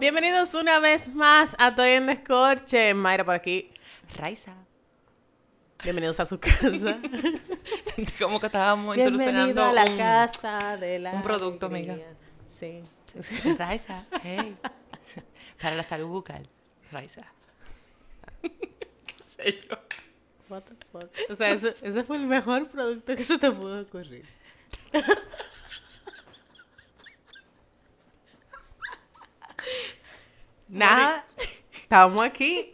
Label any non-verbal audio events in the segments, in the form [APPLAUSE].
Bienvenidos una vez más a Toy en Descorche. Mayra por aquí. Raiza. Bienvenidos a su casa. [LAUGHS] Sentí como que estábamos introduciendo a la un, casa de la un producto, alegría. amiga. Sí. [LAUGHS] Raiza, hey. Para la salud bucal. Raiza. [LAUGHS] ¿Qué sé yo? What the fuck. O sea, ese, ese fue el mejor producto que se te pudo ocurrir. Nada. Estamos aquí.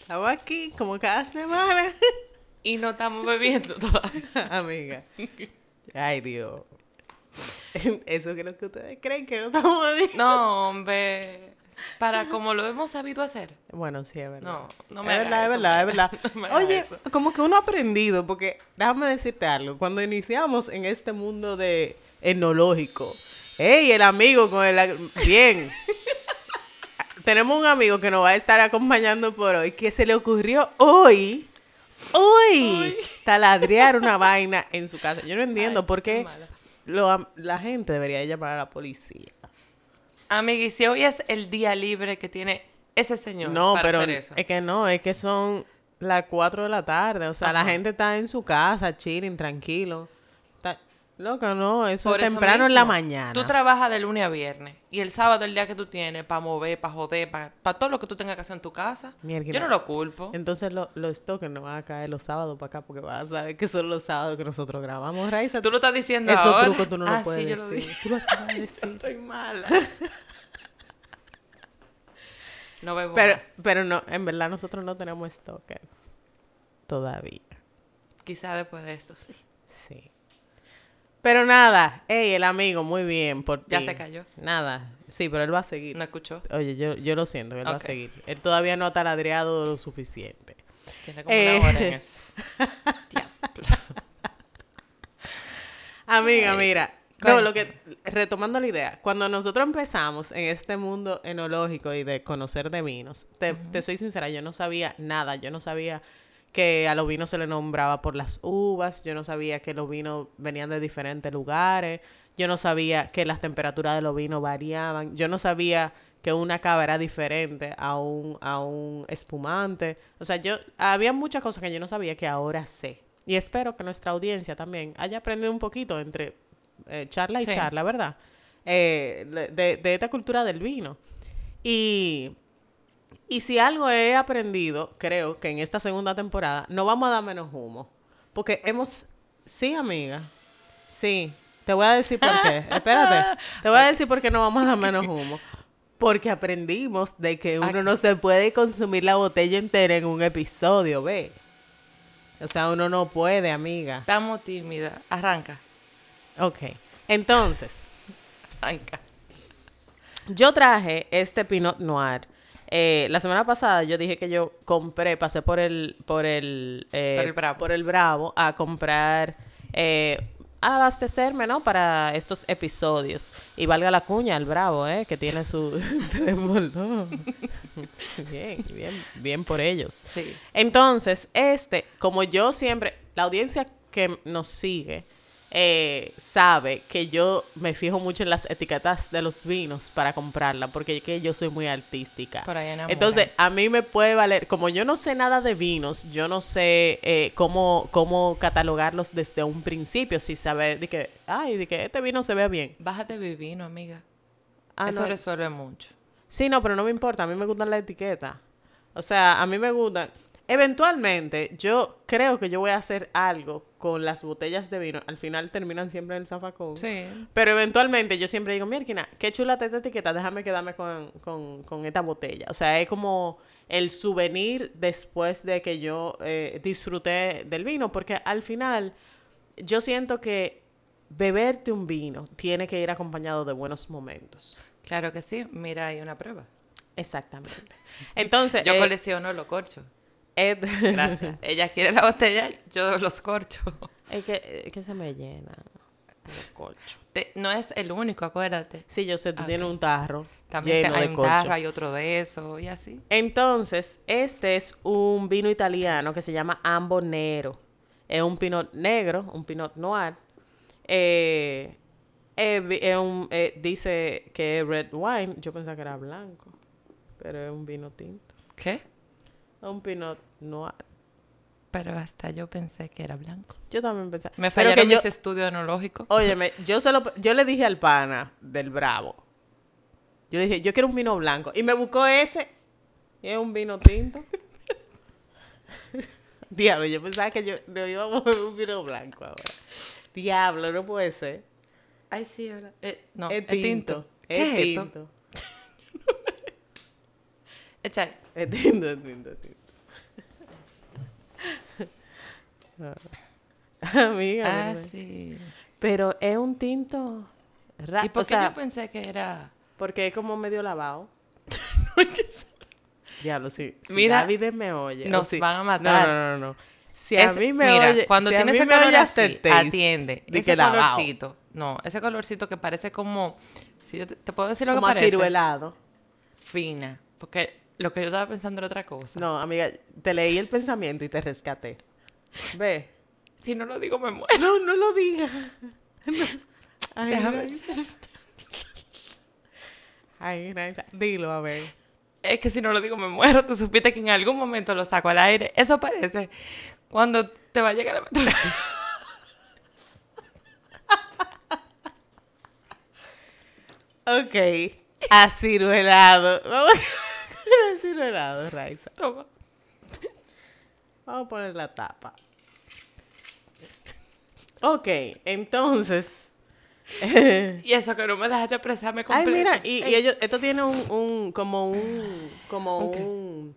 Estamos aquí como cada semana. Y no estamos bebiendo todavía. [LAUGHS] Amiga. Ay, Dios. Eso creo que ustedes creen que no estamos bien. No, hombre. Para como lo hemos sabido hacer. Bueno, sí, es verdad. No, no me es verdad, es eso, verdad, es verdad. No me hagas Oye, eso. como que uno ha aprendido, porque déjame decirte algo. Cuando iniciamos en este mundo de etnológico, ¡ey! El amigo con el. Bien. Tenemos un amigo que nos va a estar acompañando por hoy, que se le ocurrió hoy, hoy, taladrear una vaina en su casa. Yo no entiendo Ay, por qué lo- la gente debería llamar a la policía. Amiga, y si hoy es el día libre que tiene ese señor No, para pero hacer eso. es que no, es que son las 4 de la tarde. O sea, la gente está en su casa, chilling, tranquilo. Loca, no, eso Por es eso temprano en la mañana. Tú trabajas de lunes a viernes. Y el sábado, el día que tú tienes, para mover, para joder, para todo lo que tú tengas que hacer en tu casa. Mierda. Yo no lo culpo. Entonces lo- los toques no van a caer los sábados para acá porque vas a saber que son los sábados que nosotros grabamos. Raiza, Tú lo estás diciendo esos ahora. trucos tú no Ah, los puedes sí, yo lo decir. dije. Tú lo acabas de [LAUGHS] decir. Estoy mala. [LAUGHS] no bebo Pero, más. pero no, en verdad nosotros no tenemos stalker. Todavía. Quizá después de esto, sí. Sí. Pero nada, ey, el amigo, muy bien por ti. Ya se cayó. Nada. Sí, pero él va a seguir. ¿No escuchó? Oye, yo, yo lo siento, él va a seguir. Él todavía no ha taladreado lo suficiente. Tiene como Eh. una hora en [LAUGHS] eso. Amiga, mira. No, lo que, retomando la idea, cuando nosotros empezamos en este mundo enológico y de conocer de vinos, te, te soy sincera, yo no sabía nada, yo no sabía que a los vinos se le nombraba por las uvas, yo no sabía que los vinos venían de diferentes lugares, yo no sabía que las temperaturas de los vinos variaban, yo no sabía que una cava era diferente a un, a un espumante. O sea, yo había muchas cosas que yo no sabía que ahora sé. Y espero que nuestra audiencia también haya aprendido un poquito entre eh, charla y Sí. charla, ¿verdad? Eh, de, de esta cultura del vino. Y, y si algo he aprendido, creo que en esta segunda temporada, no vamos a dar menos humo. Porque hemos... Sí, amiga. Sí. Te voy a decir por qué. [LAUGHS] Espérate. Te voy a decir por qué no vamos a dar menos humo. Porque aprendimos de que uno no se puede consumir la botella entera en un episodio, ¿ve? O sea, uno no puede, amiga. Estamos tímidas. Arranca. Ok. Entonces, [LAUGHS] Arranca. yo traje este Pinot Noir. Eh, la semana pasada yo dije que yo compré, pasé por el, por el, eh, Por el Bravo. por el Bravo a comprar, eh, a abastecerme, ¿no? Para estos episodios. Y valga la cuña al Bravo, ¿eh? Que tiene su [LAUGHS] [LAUGHS] bien, bien, bien por ellos. Sí. Entonces, este, como yo siempre, la audiencia que nos sigue eh, sabe que yo me fijo mucho en las etiquetas de los vinos para comprarla, porque es que yo soy muy artística. Por ahí enamora. Entonces, a mí me puede valer, como yo no sé nada de vinos, yo no sé eh, cómo, cómo catalogarlos desde un principio, si saber de que, ay, de que este vino se vea bien. Bájate vivino, amiga. Ah, Eso no, resuelve mucho. Sí, no, pero no me importa. A mí me gustan las etiquetas. O sea, a mí me gustan. Eventualmente, yo creo que yo voy a hacer algo con las botellas de vino. Al final terminan siempre en el zafacón. Sí. Pero eventualmente yo siempre digo, mira, qué chula esta etiqueta, déjame quedarme con, con, con esta botella. O sea, es como el souvenir después de que yo eh, disfruté del vino, porque al final yo siento que beberte un vino tiene que ir acompañado de buenos momentos. Claro que sí. Mira, hay una prueba. Exactamente. Entonces, Yo eh, colecciono los corchos. Ed- Gracias. Ella quiere la botella, yo los corcho. es, que, es que se me llena. los corchos. Te- no es el único, acuérdate. Sí, yo sé, tú Ok. tienes un tarro También lleno hay de un corcho. tarro, hay otro de eso y así. Entonces, este es un vino italiano que se llama Ambo Nero. Es un pinot negro, un pinot noir. Eh, Eh, un- eh, dice que es red wine. Yo pensaba que era blanco. Pero es un vino tinto. ¿Qué? Es un pinot noir. Pero hasta yo pensé que era blanco. Yo también pensaba. Me fallaron que yo, mis estudios enológicos. Óyeme, yo, se lo, yo le dije al pana del Bravo. Yo le dije, yo quiero un vino blanco. Y me buscó ese. Y es un vino tinto. [LAUGHS] Diablo, yo pensaba que yo no íbamos a un vino blanco ahora. Diablo, no puede ser. Ay, sí, ¿verdad? Eh, no, es tinto. ¿Qué Es es esto? Es es tinto, es tinto. Ah. Amiga. Ah, sí. Pero es un tinto raro. ¿Y por o qué sea, yo pensé que era...? porque es como medio lavado. [LAUGHS] Diablo, sí. Si Mira, David me oye. nos si- van a matar. No, no, no, no. Si a Es- mí me mira, oye. cuando si a tiene mí ese color así, atiende. di ese que lavado. colorcito. No, ese colorcito que parece como... Si yo te, te puedo decir lo Como que parece. aciruelado. Fina. Porque lo que yo estaba pensando era otra cosa. No, amiga, te leí el pensamiento y te rescaté. Ve. Si no lo digo, me muero. No, no lo digas. Ay, Déjame. Ay. Dilo, a ver. Es que si no lo digo, me muero. Tú supiste que en algún momento lo saco al aire. Eso parece cuando te va a llegar la menstruación. [LAUGHS] Ok. Aciruelado. Aciruelado, Raiza. Toma. Vamos a poner la tapa. Ok, entonces. [LAUGHS] Y eso que no me dejaste expresarme Ay, completo. mira, y, y Ey, ellos, esto tiene un, un como un, como ¿Un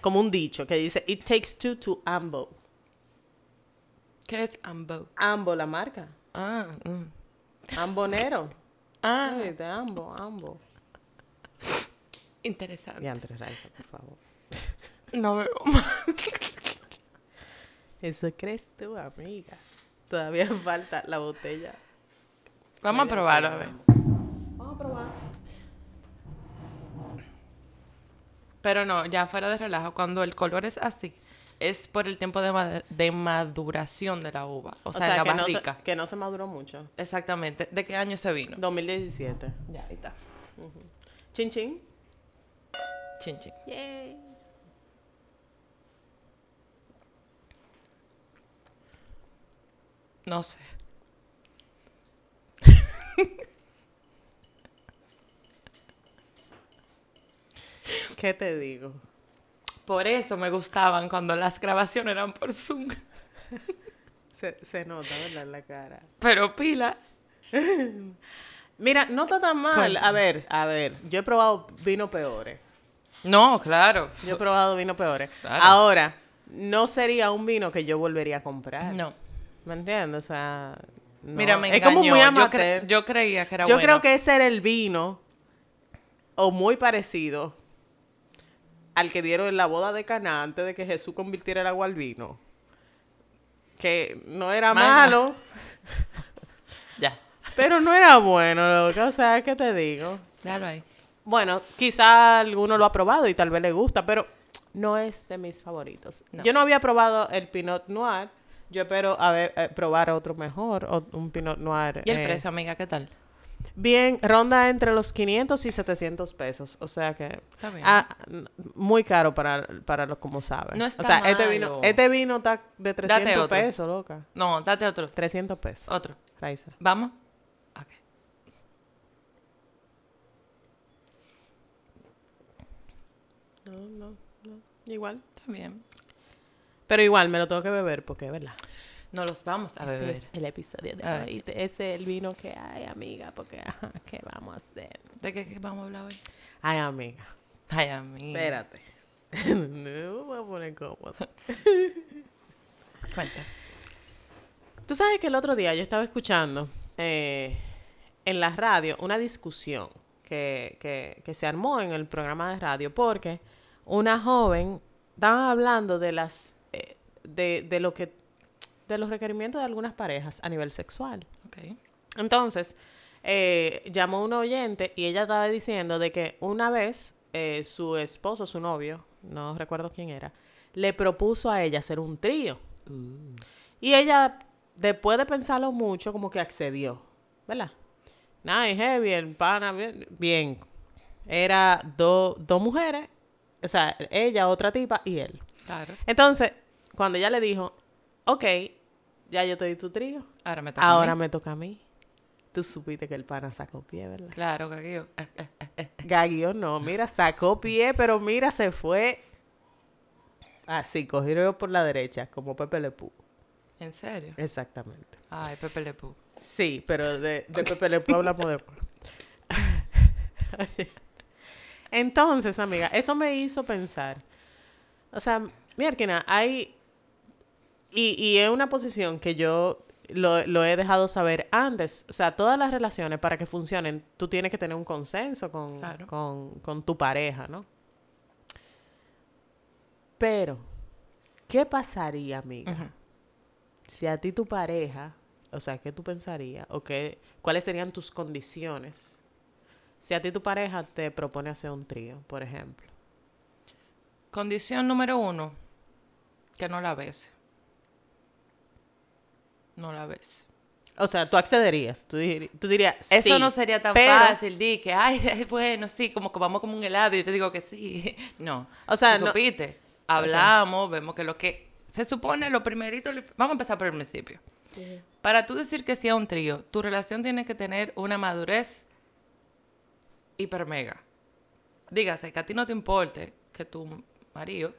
como un dicho que dice, it takes two to ambo. ¿Qué es ambo? Ambo, la marca. Ah, mm. Ambonero. ah Ay, de ambo, ambo. Interesante. Y antes, Raiza, por favor. [LAUGHS] No veo más. [LAUGHS] Eso crees tú, amiga. Todavía [LAUGHS] falta la botella. Vamos a probarlo, a ver. Vamos a probar. Pero no, ya fuera de relajo, cuando el color es así, es por el tiempo de, ma- de maduración de la uva. O, O sea, sea, la que, no barrica. se, que no se maduró mucho. Exactamente. ¿De qué año se vino? 2017. Ya, ahí está. Chin chin. Chin, chin. Yay. No sé. [LAUGHS] ¿Qué te digo? Por eso me gustaban cuando las grabaciones eran por Zoom. [LAUGHS] Se, se nota, ¿verdad? En la cara. Pero pila. [LAUGHS] Mira, no está tan mal. A ver, a ver. Yo he probado vino peores. No, claro. Yo he probado vino peores. Claro. Ahora, no sería un vino que yo volvería a comprar. No. ¿Me entiendes? O sea, no. Mira, me es como muy Yo amateur. cre- Yo, creía que era Yo bueno. creo que ese era el vino, o muy parecido, al que dieron en la boda de Cana antes de que Jesús convirtiera el agua al vino. Que no era malo, [LAUGHS] Ya. pero no era bueno, loco. O sea, ¿qué te digo? Déjalo ahí. Bueno, quizá alguno lo ha probado y tal vez le gusta, pero no es de mis favoritos. No. Yo no había probado el Pinot Noir. Yo espero a ver, eh, probar otro mejor, o un Pinot Noir. ¿Y el eh, precio, amiga? ¿Qué tal? Bien, ronda entre los 500 y 700 pesos. O sea que. Está bien. ah, muy caro para, para los como saben. No o está sea, este vino, este vino está de 300 otro. pesos, loca. No, date otro. 300 pesos. Otro. Raiza. ¿Vamos? No, no, no. Igual. Bien. Pero igual me lo tengo que beber porque es verdad. No los vamos a Este beber. es el episodio de Ah, hoy. Ese es el vino que hay, amiga. Porque, ajá, ¿qué vamos a hacer? ¿De qué, qué vamos a hablar hoy? Ay, amiga. Ay, amiga. Espérate. [LAUGHS] no me voy a poner cómodo. [LAUGHS] Cuenta. Tú sabes que el otro día yo estaba escuchando eh, en la radio una discusión que, que- que se armó en el programa de radio porque una joven estaba hablando de las eh, de, de lo que de los requerimientos de algunas parejas a nivel sexual. Entonces, eh, llamó un oyente y ella estaba diciendo de que una vez eh, su esposo, su novio, no recuerdo quién era, le propuso a ella hacer un trío. Y ella, después de pensarlo mucho, como que accedió, ¿verdad? Nice, heavy, el pana, bien. bien. Era do- dos mujeres, o sea, ella, otra tipa y él. Claro. Entonces, cuando ella le dijo, ok, ya yo te di tu trío, Ahora me toca a ahora mí. me toca a mí. Tú supiste que el pana sacó pie, ¿verdad? Claro, Gaguillo. Eh. [LAUGHS] Gaguio no, mira, sacó pie, pero mira, se fue así, cogió por la derecha, como Pepe Le. ¿En serio? Exactamente. Ay, Pepe Le. Sí, pero de, de Pepe Le hablamos después. [LAUGHS] Entonces, amiga, eso me hizo pensar. O sea, mira, hay... Y, y es una posición que yo lo, lo he dejado saber antes. O sea, todas las relaciones para que funcionen, tú tienes que tener un consenso con, Claro. con, con tu pareja, ¿no? Pero, ¿qué pasaría, amiga? Si a ti tu pareja, o sea, ¿qué tú pensarías? ¿O qué, cuáles serían tus condiciones? Si a ti tu pareja te propone hacer un trío, por ejemplo. Condición número uno, que no la ves. No la ves. O sea, tú accederías, tú, dir- tú dirías, Eso sí, no sería tan pero- fácil, di que, ay, [LAUGHS] ay, bueno, sí, como que vamos como un helado y yo te digo que sí. [LAUGHS] No. O sea, no- supiste. Hablamos, vemos que lo que se supone, lo primerito, vamos a empezar por el principio. Para tú decir que sí a un trío, tu relación tiene que tener una madurez hiper mega. Dígase que a ti no te importe que tu marido,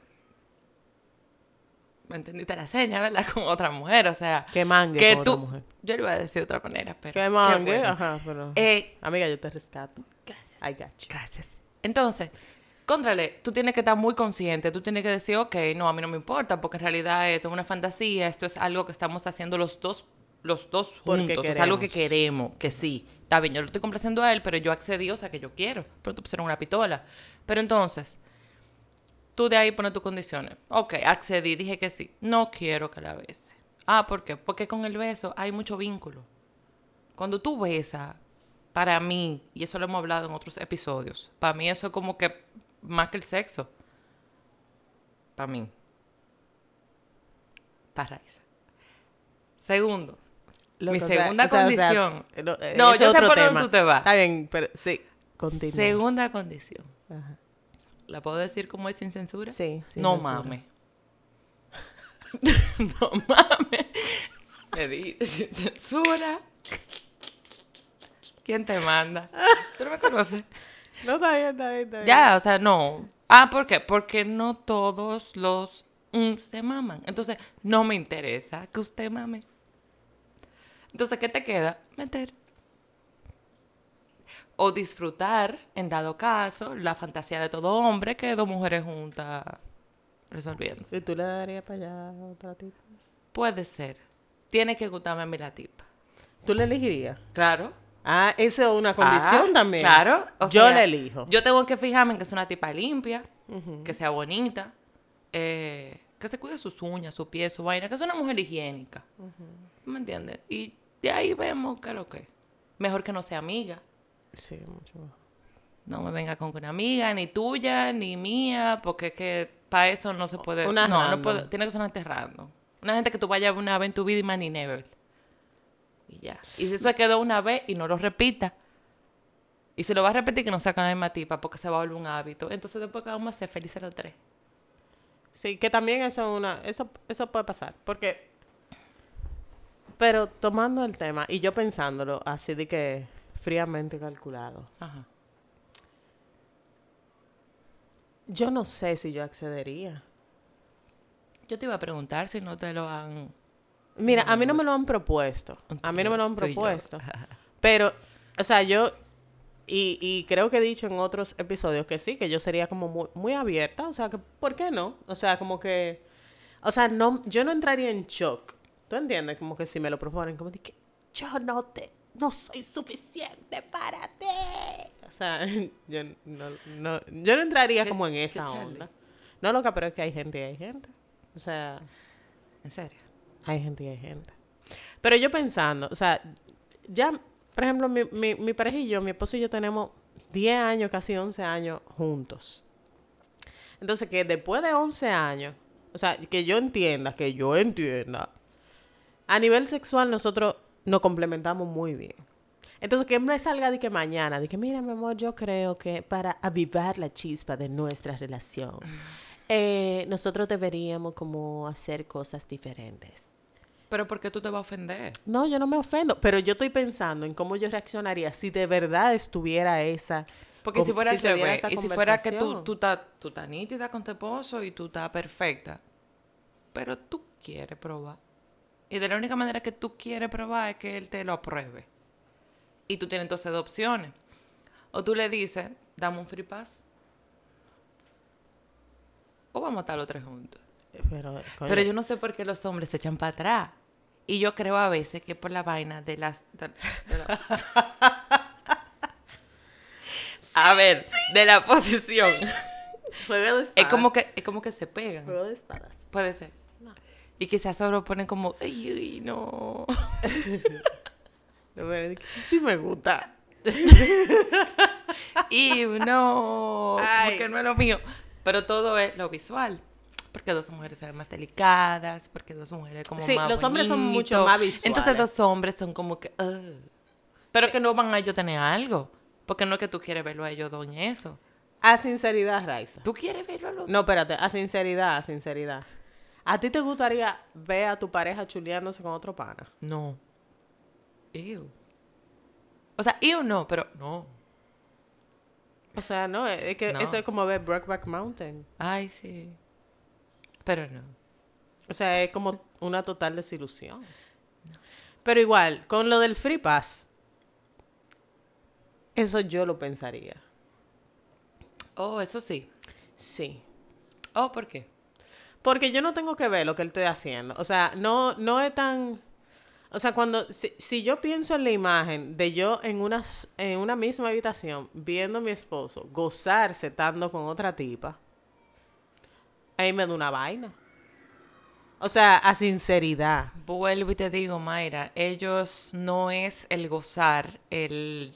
¿me entendiste la seña, verdad? Con otra mujer, o sea. Que mangue que con tú, otra mujer. Yo le voy a decir de otra manera, pero. Que mangue, bueno. ajá, pero... Eh, Amiga, yo te rescato. gracias. I got you. Gracias. Entonces, contrale, tú tienes que estar muy consciente, tú tienes que decir, ok, no, a mí no me importa, porque en realidad esto es una fantasía, esto es algo que estamos haciendo los dos, los dos juntos, es algo que queremos. que sí. Está bien, yo lo estoy complaciendo a él, pero yo accedí, o sea, que yo quiero. Pero tú pusieron una pistola. Pero entonces, tú de ahí pones tus condiciones. Ok, accedí, dije que sí. No quiero que la bese. Ah, ¿por qué? Porque con el beso hay mucho vínculo. Cuando tú besas, para mí, y eso lo hemos hablado en otros episodios, para mí eso es como que más que el sexo. Para mí. Para Raiza. Segundo, Loco, Mi segunda o sea, o sea, condición. no, yo sé por dónde tú te vas. Está bien, pero sí, continúa. segunda condición. Ajá. ¿La puedo decir como es sin censura? Sí, sin no censura. mames. [LAUGHS] no mames. Me sin censura. ¿Quién te manda? ¿Tú no me conoces? No, está bien, está bien, está bien. Ya, o sea, no. Ah, ¿por qué? Porque no todos los mm, se maman. Entonces, no me interesa que usted mame. Entonces, ¿qué te queda? Meter. O disfrutar, en dado caso, la fantasía de todo hombre que dos mujeres juntas resolviendo. ¿Y tú le darías para allá a otra tipa? Puede ser. Tiene que gustarme a mí la tipa. ¿Tú le elegirías? Claro. Ah, esa es una condición Ah, también. Claro. o yo sea, le elijo. Yo tengo que fijarme en que es una tipa limpia, que sea bonita, eh, que se cuide sus uñas, su pie, su vaina, que es una mujer higiénica. ¿Me entiendes? Y de ahí vemos qué es lo que. Mejor que no sea amiga. Sí, mucho mejor. No me venga con una amiga, ni tuya, ni mía, porque es que para eso no se puede. Una no, no puede. Tiene que gente random. Una gente que tú vayas una vez en tu vida y más ni never. Y ya. Y si eso se quedó una vez y no lo repita. Y si lo va a repetir, que no sacan la misma tipa porque se va a volver un hábito. Entonces después que vamos a ser felices los tres. Sí, que también eso es una, eso, eso puede pasar, porque, pero tomando el tema y yo pensándolo así de que fríamente calculado, Ajá. yo no sé si yo accedería. Yo te iba a preguntar si no te lo han. Mira, a mí no me lo han propuesto, a mí no me lo han propuesto, [LAUGHS] pero, o sea, yo, y, y creo que he dicho en otros episodios que sí, que yo sería como muy, muy abierta, o sea, que, ¿por qué no? O sea, como que, o sea, no, yo no entraría en shock, ¿tú entiendes? Como que si me lo proponen, como de que yo no te, no soy suficiente para ti. O sea, [LAUGHS] yo no, no, yo no entraría ¿Qué- como en esa onda. No, loca, pero es que hay gente y hay gente. O sea, En serio. hay gente y hay gente. Pero yo pensando, o sea, ya, por ejemplo, mi, mi, mi pareja y yo, mi esposo y yo tenemos 10 años, casi 11 años juntos. Entonces, que después de 11 años, o sea, que yo entienda, que yo entienda, a nivel sexual nosotros nos complementamos muy bien. Entonces, que me salga de que mañana, de que, mira, mi amor, yo creo que para avivar la chispa de nuestra relación, eh, nosotros deberíamos como hacer cosas diferentes. Pero ¿por qué tú te vas a ofender? No, yo no me ofendo, pero yo estoy pensando en cómo yo reaccionaría si de verdad estuviera esa... Porque si fuera se esa y si fuera que tú, conversación. tú estás tú estás nítida con tu esposo y tú estás perfecta, pero tú quieres probar. Y de la única manera que tú quieres probar es que él te lo apruebe. Y tú tienes entonces dos opciones. O tú le dices, dame un free pass. O vamos a estar los tres juntos. Pero, yo no sé por qué los hombres se echan para atrás. Y yo creo a veces que por la vaina de las... de- de la- [LAUGHS] a ver, de la posición. [LAUGHS] Juego de Es espadas. como que, es como que se pegan. Juego de espadas. Puede ser. Y quizás solo ponen como, ay, ay, no. [LAUGHS] No, que Sí me gusta. [LAUGHS] Y no. Ay. Como que no es lo mío. Pero todo es lo visual. Porque dos mujeres se ven más delicadas, porque dos mujeres como Sí, más los hombres son mucho más visuales. Entonces dos hombres son como que, "Ugh". Pero que no van a ellos tener algo. Porque no es que tú quieres verlo a ellos en eso. A sinceridad, Raiza. Tú quieres verlo a los No, espérate, a sinceridad, a sinceridad. ¿A ti te gustaría ver a tu pareja chuleándose con otro pana? No. Ew. O sea, ew no, pero no. O sea, no, es que No. eso es como ver Brokeback Mountain. Ay, sí. Pero no. O sea, es como una total desilusión. Pero igual, con lo del Free Pass, eso yo lo pensaría. Oh, eso sí. Sí. Oh, ¿por qué? Porque yo no tengo que ver lo que él esté haciendo. O sea, no, no es tan... O sea, cuando... Si, si yo pienso en la imagen de yo en una, en una misma habitación viendo a mi esposo gozarse estando con otra tipa, ahí me da una vaina. O sea, a sinceridad. Vuelvo y te digo, Mayra, ellos no es el gozar, el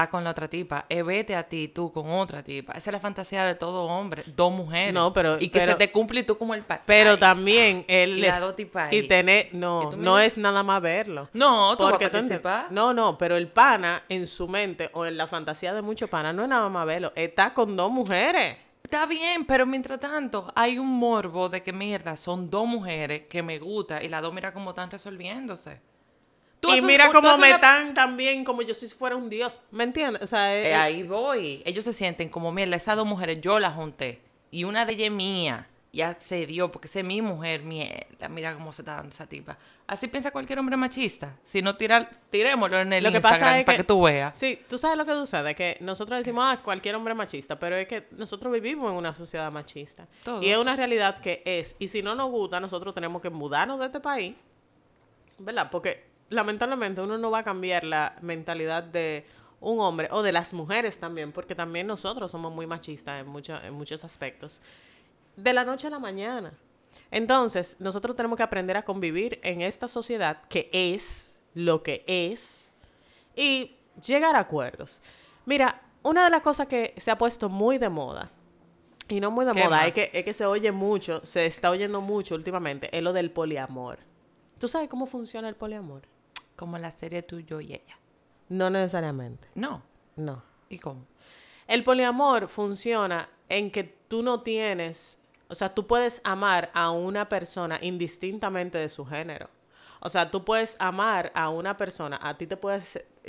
estar con la otra tipa, es vete a ti, tú con otra tipa. Esa es la fantasía de todo hombre, dos mujeres. No, pero- Y que pero- se te cumple y tú como el pachai. Pero también él Y las es- dos tipas y tener no no es nada más verlo No, tú vas a tú no no pero el pana en su mente o en la fantasía de muchos panas no es nada más verlo está con dos mujeres Está bien, pero mientras tanto hay un morbo de que mierda, son dos mujeres que me gusta y las dos mira cómo están resolviéndose. Tú y mira cómo me una- están también como yo si fuera un dios ¿me entiendes? o sea es- Eh, ahí voy. Ellos se sienten como, mierda, esas dos mujeres yo las junté. Y una de ellas es mía. Ya se dio, porque esa es mi mujer, mierda. Mira cómo se está dando esa tipa. Así piensa cualquier hombre machista. Si no, tira, tirémoslo en el lo que Instagram pasa es para que, que, tú veas. Sí, tú sabes lo que sucede, que nosotros decimos, ah, cualquier hombre machista, pero es que nosotros vivimos en una sociedad machista. Todos. Y es una realidad que es. Y si no nos gusta, nosotros tenemos que mudarnos de este país, ¿verdad? Porque lamentablemente uno no va a cambiar la mentalidad de un hombre o de las mujeres también, porque también nosotros somos muy machistas en, mucho- en muchos aspectos. De la noche a la mañana. Entonces, nosotros tenemos que aprender a convivir en esta sociedad que es lo que es y llegar a acuerdos. Mira, una de las cosas que se ha puesto muy de moda, y no muy de ¿Qué moda, es que, es que se oye mucho, se está oyendo mucho últimamente, es lo del poliamor. ¿Tú sabes cómo funciona el poliamor? Como la serie tú, yo y ella. No necesariamente, No. no. ¿Y cómo? El poliamor funciona en que tú no tienes, o sea, tú puedes amar a una persona indistintamente de su género. O sea, tú puedes amar a una persona, a ti te puede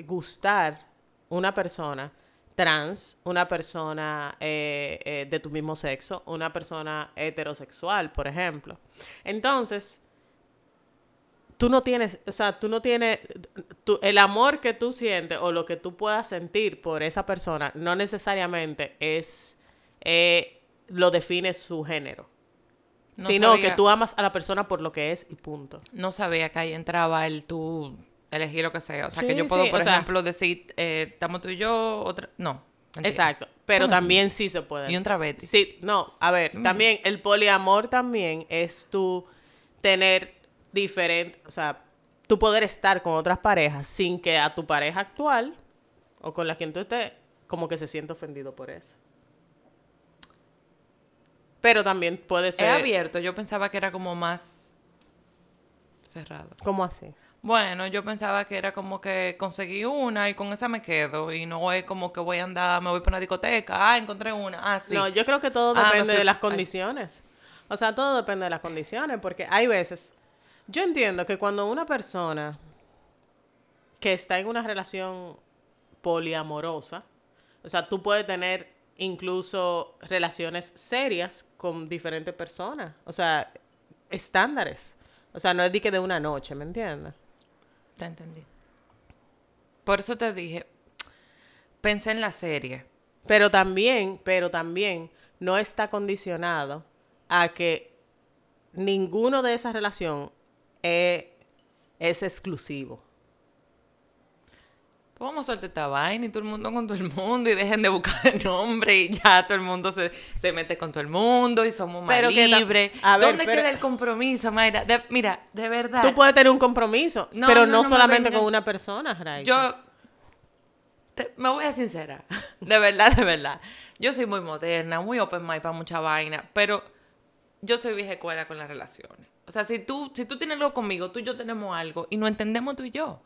gustar una persona trans, una persona eh, eh, de tu mismo sexo, una persona heterosexual, por ejemplo. Entonces, tú no tienes, o sea, tú no tienes, tú- el amor que tú sientes o lo que tú puedas sentir por esa persona no necesariamente es, eh, lo define su género, No sino sabía- que tú amas a la persona por lo que es y punto. No sabía que ahí entraba el tú elegir lo que sea. O sea, que yo puedo, sí, por sea- ejemplo, decir, eh, estamos tú y yo, otra... No. mentira. Exacto, pero también sí se puede. Y un travesti. Sí, no, a ver, también el poliamor también es tú tener diferente, o sea, tú poder estar con otras parejas sin que a tu pareja actual o con la quien tú estés como que se sienta ofendido por eso. Pero también puede Es ser abierto. Yo pensaba que era como más cerrado. ¿Cómo así? Bueno, yo pensaba que era como que conseguí una y con esa me quedo. Y no es como que voy a andar, me voy para una discoteca. Ah, encontré una. Ah, sí. No, yo creo que todo Ah, depende fui- de las ay. condiciones. O sea, todo depende de las condiciones, porque hay veces. Yo entiendo que cuando una persona que está en una relación poliamorosa, o sea, tú puedes tener incluso relaciones serias con diferentes personas, o sea, estándares. O sea, no es de que de una noche, ¿me entiendes? Te entendí. Por eso te dije, pensé en la serie. Pero también, pero también no está condicionado a que ninguno de esa relación es, es exclusivo. Pues vamos a soltar esta vaina y todo el mundo con todo el mundo y dejen de buscar el nombre y ya todo el mundo se, se mete con todo el mundo y somos más Pero que libres. a ver, ¿Dónde pero- queda el compromiso, Mayra? De- mira, de verdad. Tú puedes tener un compromiso, No, pero no, no, no me solamente con una persona, Raiza. Yo te- me voy a sincera, [LAUGHS] de verdad, de verdad. Yo soy muy moderna, muy open mind para mucha vaina, pero yo soy vieja escuela con las relaciones. O sea, si tú, si tú tienes algo conmigo, tú y yo tenemos algo y no entendemos tú y yo,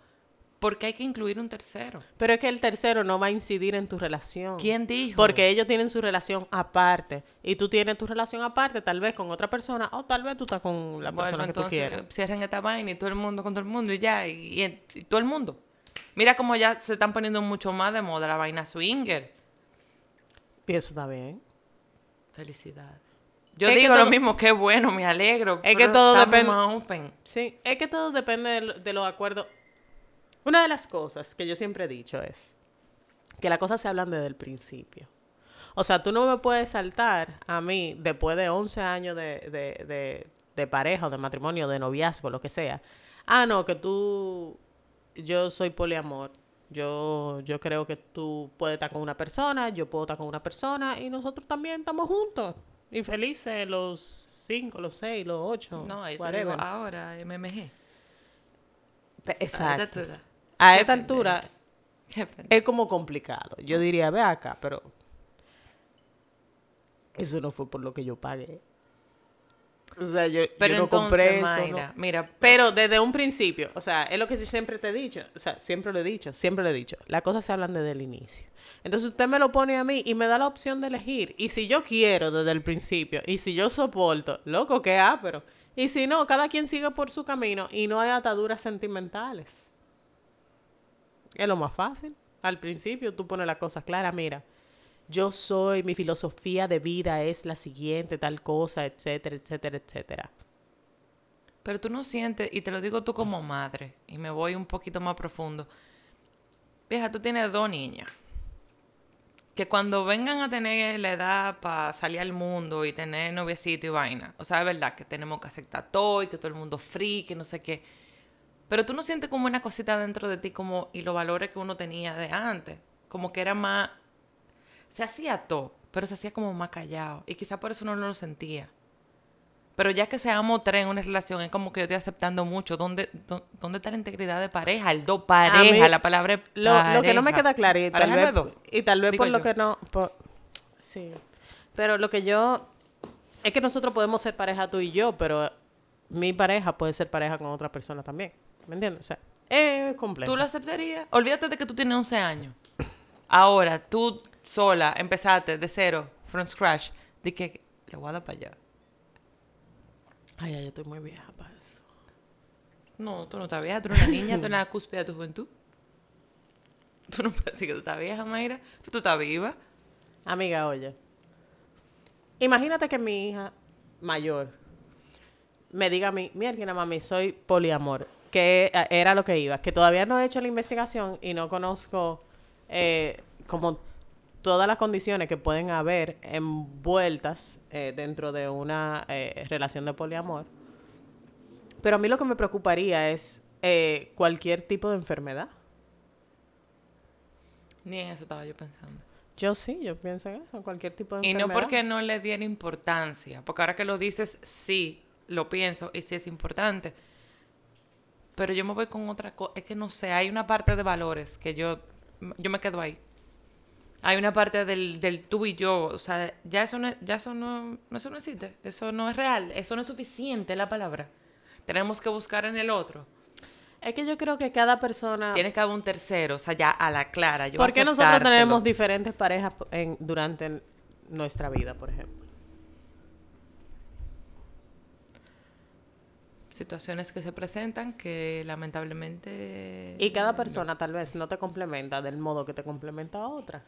porque hay que incluir un tercero. Pero es que el tercero no va a incidir en tu relación. ¿Quién dijo? Porque ellos tienen su relación aparte. Y tú tienes tu relación aparte, tal vez con otra persona, o tal vez tú estás con la Bueno, persona que tú entonces quieres. cierren esta vaina y todo el mundo con todo el mundo y ya, y, y- y todo el mundo. Mira cómo ya se están poniendo mucho más de moda la vaina swinger. Y eso está bien. Felicidades. Yo Es digo lo mismo, qué bueno, me alegro. Es que todo depende- open. Sí, es que todo depende de los acuerdos. Una de las cosas que yo siempre he dicho es que las cosas se hablan desde el principio. O sea, tú no me puedes saltar a mí después de 11 años de, de, de, de pareja o de matrimonio, de noviazgo, lo que sea. Ah, no, que tú, yo soy poliamor. Yo, yo creo que tú puedes estar con una persona, yo puedo estar con una persona y nosotros también estamos juntos. Y felices los 5, los 6, los 8. No, yo te digo, ahora, MMG. Exacto. A esta altura. A Qué esta pendejo. altura Qué pendejo. es como complicado. Yo diría, ve acá, pero eso no fue por lo que yo pagué. O sea, yo, yo Pero no entonces, compré eso. Mayra, no. mira, Pero desde un principio, o sea, es lo que siempre te he dicho, o sea, siempre lo he dicho, siempre lo he dicho, las cosas se hablan desde el inicio. Entonces usted me lo pone a mí y me da la opción de elegir. Y si yo quiero desde el principio, y si yo soporto, loco, qué pero Y si no, cada quien sigue por su camino y no hay ataduras sentimentales. Es lo más fácil. Al principio tú pones las cosas claras, mira, yo soy, mi filosofía de vida es la siguiente, tal cosa, etcétera, etcétera, etcétera. Pero tú no sientes, y te lo digo tú como madre, y me voy un poquito más profundo. Vieja, tú tienes dos niñas. Que cuando vengan a tener la edad para salir al mundo y tener noviecito y vaina, o sea, es verdad que tenemos que aceptar todo y que todo el mundo free, que no sé qué. Pero tú no sientes como una cosita dentro de ti como y los valores que uno tenía de antes. Como que era más. Se hacía todo, pero se hacía como más callado. Y quizá por eso uno no lo sentía. Pero ya que seamos tres en una relación, es como que yo estoy aceptando mucho. ¿Dónde, dó- dónde está la integridad de pareja? El do pareja, mí, la palabra Lo, lo que no me pareja. queda claro, y tal Pareja vez, dos. y tal vez Digo por lo que no. por- sí. Pero lo que yo. Es que nosotros podemos ser pareja tú y yo, pero mi pareja puede ser pareja con otra persona también. ¿Me entiendes? O sea, es complejo. ¿Tú lo aceptarías? Olvídate de que tú tienes 11 años. Ahora, tú sola empezaste de cero, from scratch, de que le voy a dar para allá. Ay, ay, yo estoy muy vieja para eso. No, tú no estás vieja, tú eres una niña, tú eres la [LAUGHS] cúspide de tu juventud. Tú no puedes decir que tú estás vieja, Mayra. Tú estás viva. Amiga, oye. Imagínate que mi hija mayor me diga a mí, mira, mami, soy poliamor. Que era lo que iba. Que todavía no he hecho la investigación y no conozco eh, como todas las condiciones que pueden haber envueltas eh, dentro de una eh, relación de poliamor. Pero a mí lo que me preocuparía es eh, cualquier tipo de enfermedad. Ni en eso estaba yo pensando. Yo sí, yo pienso en eso, cualquier tipo de Y enfermedad. no porque no le diera importancia, porque ahora que lo dices, sí, lo pienso y sí es importante. Pero yo me voy con otra cosa, es que no sé, hay una parte de valores que yo, yo me quedo ahí. Hay una parte del, del tú y yo, o sea, ya eso no, ya eso no, eso no existe, eso no es real, eso no es suficiente la palabra. Tenemos que buscar en el otro. Es que yo creo que cada persona... Tiene que haber un tercero, o sea, ya a la clara. Yo ¿Por qué nosotros tenemos diferentes parejas en, durante nuestra vida, por ejemplo? situaciones que se presentan que lamentablemente Y cada persona tal vez no te complementa del modo que te complementa a otra.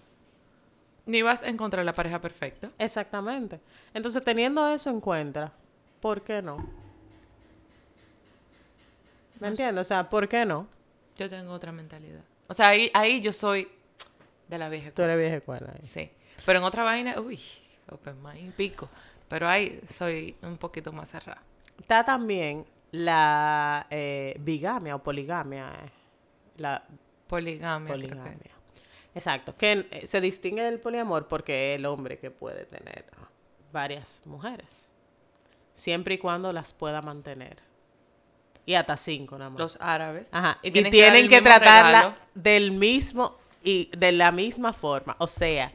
Ni vas a encontrar la pareja perfecta. Exactamente. Entonces, teniendo eso en cuenta, ¿por qué no? ¿Me entiendes? O sea, ¿por qué no? Yo tengo otra mentalidad. O sea, ahí, ahí yo soy de la vieja Tú eres vieja escuela. Sí. Pero en otra vaina, uy, open mind, pico. Pero ahí soy un poquito más cerrada. Está también la eh, bigamia o poligamia. eh, La Poligamia. poligamia. Exacto. Que eh, se distingue del poliamor porque es el hombre que puede tener varias mujeres. Siempre y cuando las pueda mantener. Y hasta cinco nada más. Los árabes. Ajá. Y, tienen que, tratarla regalo. del mismo y de la misma forma. O sea,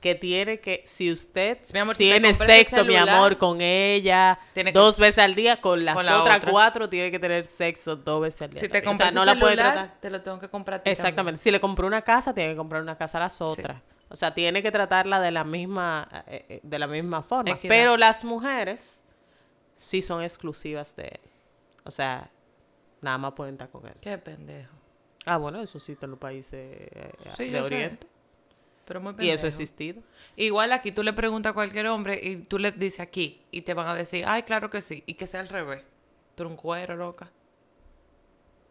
que tiene que, si usted Mi amor, si te tiene sexo, mi amor, con ella que- dos veces al día, con las con la otras otra. cuatro tiene que tener sexo dos veces al día. Si te también. O compras sea, no la puede tratar. te lo tengo que comprar a ti Exactamente. Si le compró una casa, tiene que comprar una casa a las otras. O sea, tiene que tratarla de la misma, eh, eh, de la misma forma. Equidad. Pero las mujeres sí son exclusivas de él. O sea, nada más pueden estar con él. Qué pendejo. Ah, bueno, eso sí en los países eh, Sí, de yo sé. Oriente. Pero muy Y eso ha existido. Igual aquí tú le preguntas a cualquier hombre y tú le dices aquí y te van a decir, ay, claro que sí. Y que sea al revés. Tú eres un cuero, loca.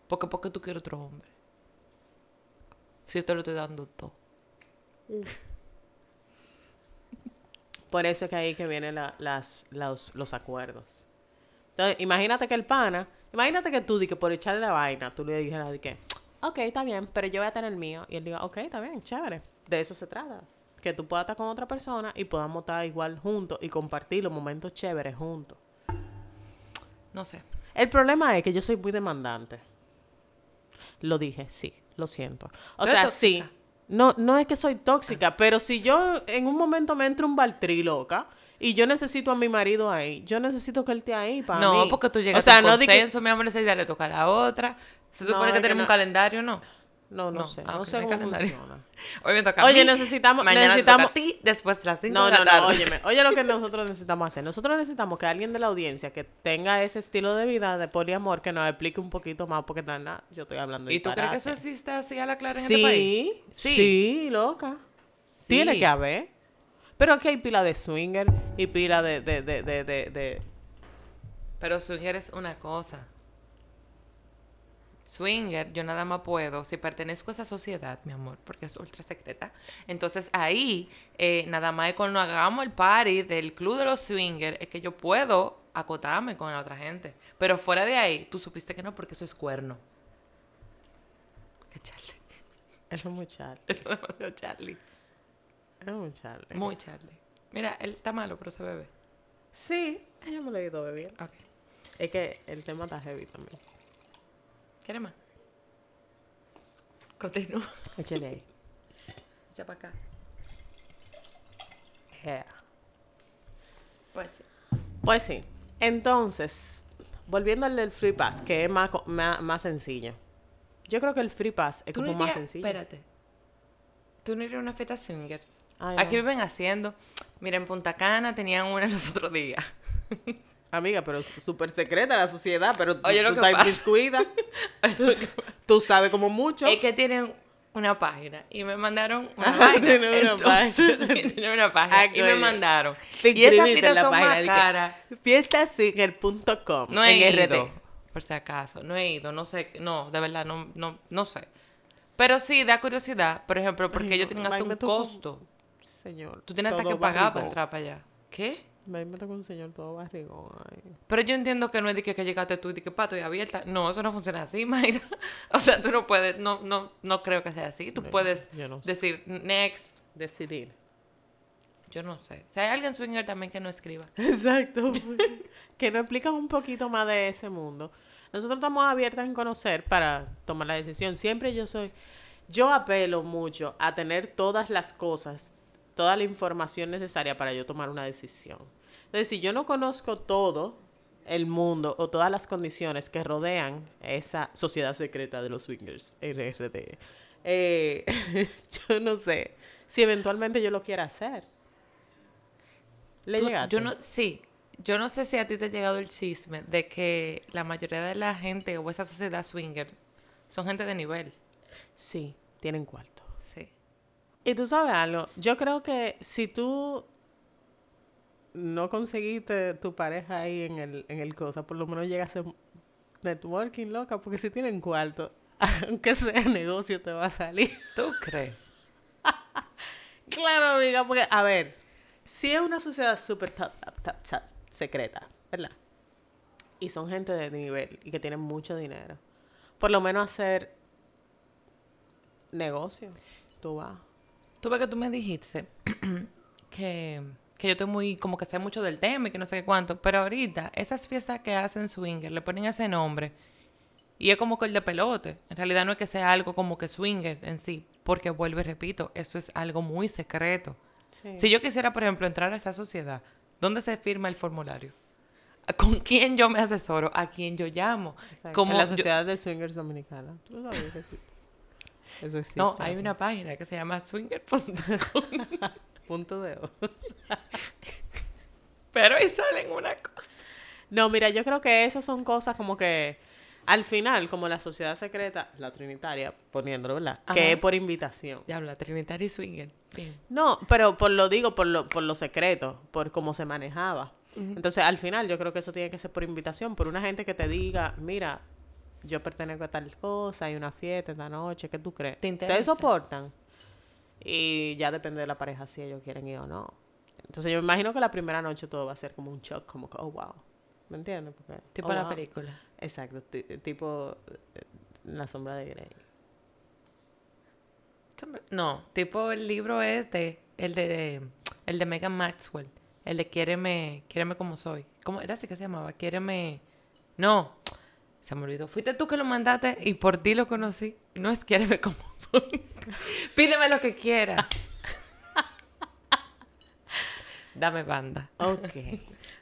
Porque porque tú quieres otro hombre. Si yo te lo estoy dando todo. [LAUGHS] Por eso es que ahí que vienen la- las, los, los acuerdos. Entonces, imagínate que el pana, imagínate que tú, di que por echarle la vaina, tú le dijeras de que, ok, está bien, pero yo voy a tener el mío. Y él diga, ok, está bien, chévere. De eso se trata. Que tú puedas estar con otra persona y podamos estar igual juntos y compartir los momentos chéveres juntos. No sé. El problema es que yo soy muy demandante. Lo dije, sí, lo siento. O ¿Tú eres sea, sí. No, no es que soy tóxica, pero si yo en un momento me entro un baltrí loca y yo necesito a mi marido ahí, yo necesito que él esté ahí para no, mí. porque tú llegas o sea, a un no que- consenso, mi amor, ese día le toca a la otra. Se No, supone que que tenemos no- un calendario, ¿no? No, no, No, sé. ah, no sé no cómo calendario. funciona. [LAUGHS] Hoy me toca a Oye, mí, necesitamos- Mañana necesitamos- toca a ti, después tras cinco No, de la no, no, tarde. óyeme. Oye lo que nosotros necesitamos hacer. Nosotros necesitamos que alguien de la audiencia que tenga ese estilo de vida de poliamor que nos explique un poquito más porque nada, yo estoy hablando ¿Y tú crees que eso existe así a la clara en sí, este país? Sí, loca. Tiene Sí. que haber. Pero aquí hay pila de swinger y pila de, de, de, de, de, de- Pero swinger es una cosa. Swinger, yo nada más puedo, si pertenezco a esa sociedad, mi amor, porque es ultra secreta. Entonces ahí, eh, nada más cuando hagamos el party del club de los swingers, es que yo puedo acotarme con la otra gente. Pero fuera de ahí, tú supiste que no, porque eso es cuerno. Charlie. [LAUGHS] Eso es muy Charlie. Eso es demasiado Charlie. Es muy Charlie. Muy Charlie. Mira, él está malo, pero se bebe. Sí, yo me lo he ido beber. Ok. Es que el tema está heavy también. ¿Quieres más? Continúa. Échale ahí. [LAUGHS] Echa para acá. Yeah. Pues sí. Pues sí. Entonces, volviendo al del Free Pass, que es más, más, más sencillo. Yo creo que el Free Pass es como no más irías- sencillo. Espérate. Tú no irías a una fiesta swinger. Ay, Aquí no. viven haciendo. Mira, en Punta Cana tenían una los otros días. [LAUGHS] Amiga, pero es súper secreta la sociedad, pero tú, Oye, tú estás inmiscuida. [LAUGHS] tú, tú sabes como mucho. Es que tienen una página y me mandaron una Ajá, página. tienen una Entonces, página. [LAUGHS] sí, tienen una página Ah, y me mandaron. Te Y esas fiestas la son página más caras. Fiestasinger.com No he en ido, RT. por si acaso. No he ido, no sé, no, de verdad, no, no, no sé. Pero sí, da curiosidad, por ejemplo, porque ellos tienen hasta un costo. Señor. Tú tienes hasta que pagar para entrar para allá. ¿Qué? Me meto con un señor todo barrigón. ay. Pero yo entiendo que no es de que, que llegaste tú y de que pato y abierta. No, eso no funciona así, [LAUGHS] Mayra. O sea, tú no puedes, no, no, no creo que sea así. Tú puedes sé. decir next. Decidir. Yo no sé. Si hay alguien swinger también que no escriba. [LAUGHS] Exacto. que nos explican un poquito más de ese mundo. Nosotros estamos abiertas en conocer para tomar la decisión. Siempre yo soy, yo apelo mucho a tener todas las cosas, toda la información necesaria para yo tomar una decisión. Entonces, si yo no conozco todo el mundo o todas las condiciones que rodean esa sociedad secreta de los swingers RRD. Eh, [LAUGHS] yo no sé si eventualmente yo lo quiera hacer. ¿Le Tú- yo no, sí, yo no sé si a ti te ha llegado el chisme de que la mayoría de la gente o esa sociedad swinger son gente de nivel. Sí, tienen cuarto. Y tú sabes algo, yo creo que si tú no conseguiste tu pareja ahí en el, en el cosa, por lo menos llegas a hacer networking, loca, porque si tienen cuarto, [LAUGHS] aunque sea negocio, te va a salir. ¿Tú crees? [LAUGHS] Claro, amiga, porque, a ver, si es una sociedad súper secreta, ¿verdad? Y son gente de nivel y que tienen mucho dinero. Por lo menos hacer negocio. Tú vas. Tú ves que tú me dijiste [CLEARS THROAT] que, que yo estoy muy, como que sé mucho del tema y que no sé qué cuánto, pero ahorita esas fiestas que hacen swinger le ponen ese nombre y es como que el de pelote. En realidad no es que sea algo como que swinger en sí, porque vuelvo y repito, eso es algo muy secreto. Sí. Si yo quisiera, por ejemplo, entrar a esa sociedad, ¿dónde se firma el formulario? ¿Con quién yo me asesoro? ¿A quién yo llamo? Como en la yo- sociedad de swingers dominicana. ¿Tú lo que existe? Eso existe. no, hay una página que se llama swinger.com. [LAUGHS] Punto de [LAUGHS] pero ahí salen una cosa. No, mira, yo creo que esas son cosas como que al final, como la sociedad secreta, la trinitaria, poniéndolo, ¿verdad? Ajá. Que es por invitación. Ya habla, Trinitaria y Swinger. Bien. No, pero por lo digo, por lo, por lo secreto, por cómo se manejaba. Entonces, al final, yo creo que eso tiene que ser por invitación, por una gente que te diga, mira, yo pertenezco a tal cosa, hay una fiesta esta noche, ¿qué tú crees? ¿Te soportan? Y ya depende de la pareja si ellos quieren ir o no. Entonces, yo me imagino que la primera noche todo va a ser como un shock, como que, oh, wow. ¿Me entiendes? Porque, Tipo oh, la wow. película. Exacto, ti- tipo eh, La sombra de Grey. No, tipo el libro este, el de el de Megan Maxwell, el de Quiéreme, Quiéreme como soy. ¿Cómo era así que se llamaba? Quiéreme. No, se me olvidó. Fuiste tú que lo mandaste y por ti lo conocí. No es Quiéreme como [LAUGHS] soy. Pídeme lo que quieras. Dame banda. Ok.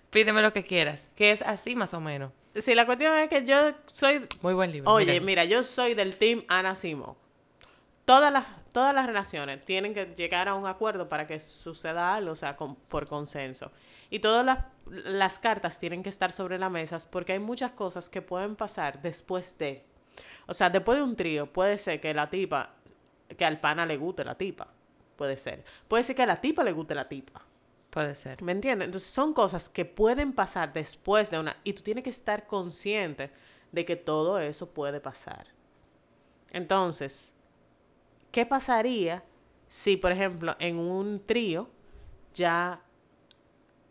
Pídeme lo que quieras. Que es así más o menos. sí, la cuestión es que yo soy Muy buen libro. Oye, mira, yo soy del team Ana Simón. Todas las, todas las relaciones tienen que llegar a un acuerdo para que suceda algo, o sea, con- por consenso. Y todas las, las cartas tienen que estar sobre la mesa porque hay muchas cosas que pueden pasar después de. O sea, después de un trío, puede ser que la tipa, que al pana le guste la tipa. Puede ser. Puede ser que a la tipa le guste la tipa. Puede ser. ¿Me entiendes? Entonces son cosas que pueden pasar después de una... Y tú tienes que estar consciente de que todo eso puede pasar. Entonces, ¿qué pasaría si, por ejemplo, en un trío ya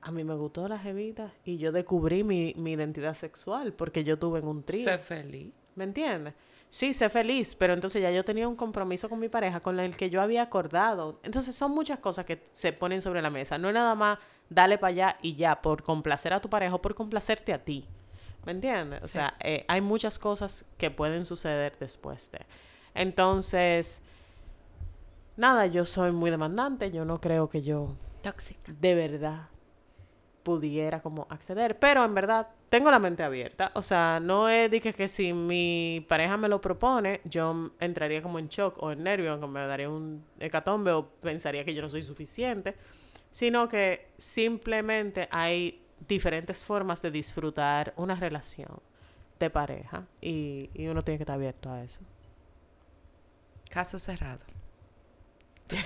a mí me gustó la jevita y yo descubrí mi, mi identidad sexual porque yo tuve en un trío? Sé feliz. ¿Me entiendes? Sí, sé feliz, pero entonces ya yo tenía un compromiso con mi pareja con el que yo había acordado. Entonces son muchas cosas que se ponen sobre la mesa. No es nada más dale para allá y ya, por complacer a tu pareja o por complacerte a ti. ¿Me entiendes? O Sí. sea, eh, hay muchas cosas que pueden suceder después de. Entonces, nada, yo soy muy demandante. Yo no creo que yo Tóxica. de verdad pudiera como acceder, pero en verdad tengo la mente abierta, o sea, no es de que, si mi pareja me lo propone, yo entraría como en shock o en nervio, que me daría un hecatombe o pensaría que yo no soy suficiente, sino que simplemente hay diferentes formas de disfrutar una relación de pareja y, y uno tiene que estar abierto a eso. Caso cerrado. [LAUGHS]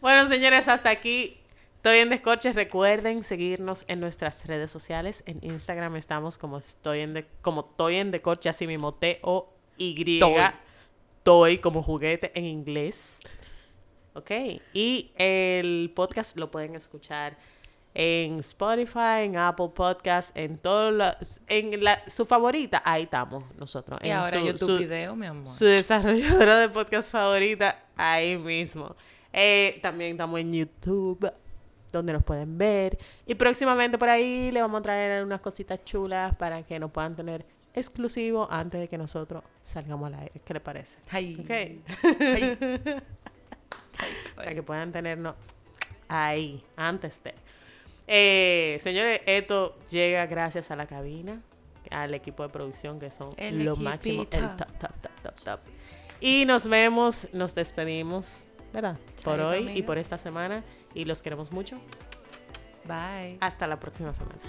Bueno, señores, hasta aquí. Estoy en Descorches. Recuerden seguirnos en nuestras redes sociales. En Instagram estamos como estoy en de, como estoy en así mismo T O Y. Toy. Toy como juguete en inglés. Ok. Y el podcast lo pueden escuchar en Spotify, en Apple Podcast, en todo la- en la, su favorita. Ahí estamos nosotros. Y en ahora su- YouTube su- video, mi amor. su desarrolladora de podcast favorita ahí mismo. Eh, también estamos en YouTube, donde nos pueden ver. Y próximamente por ahí le vamos a traer unas cositas chulas para que nos puedan tener exclusivo antes de que nosotros salgamos al aire. ¿Qué le parece? Ay. Ok. Ay. [LAUGHS] Para que puedan tenernos ahí antes de. Eh, señores, esto llega gracias a la cabina, al equipo de producción que son El lo máximo, el top, top, top, top, top. Y nos vemos, nos despedimos, ¿verdad? Por hoy y por esta semana. Y los queremos mucho. Bye. Hasta la próxima semana.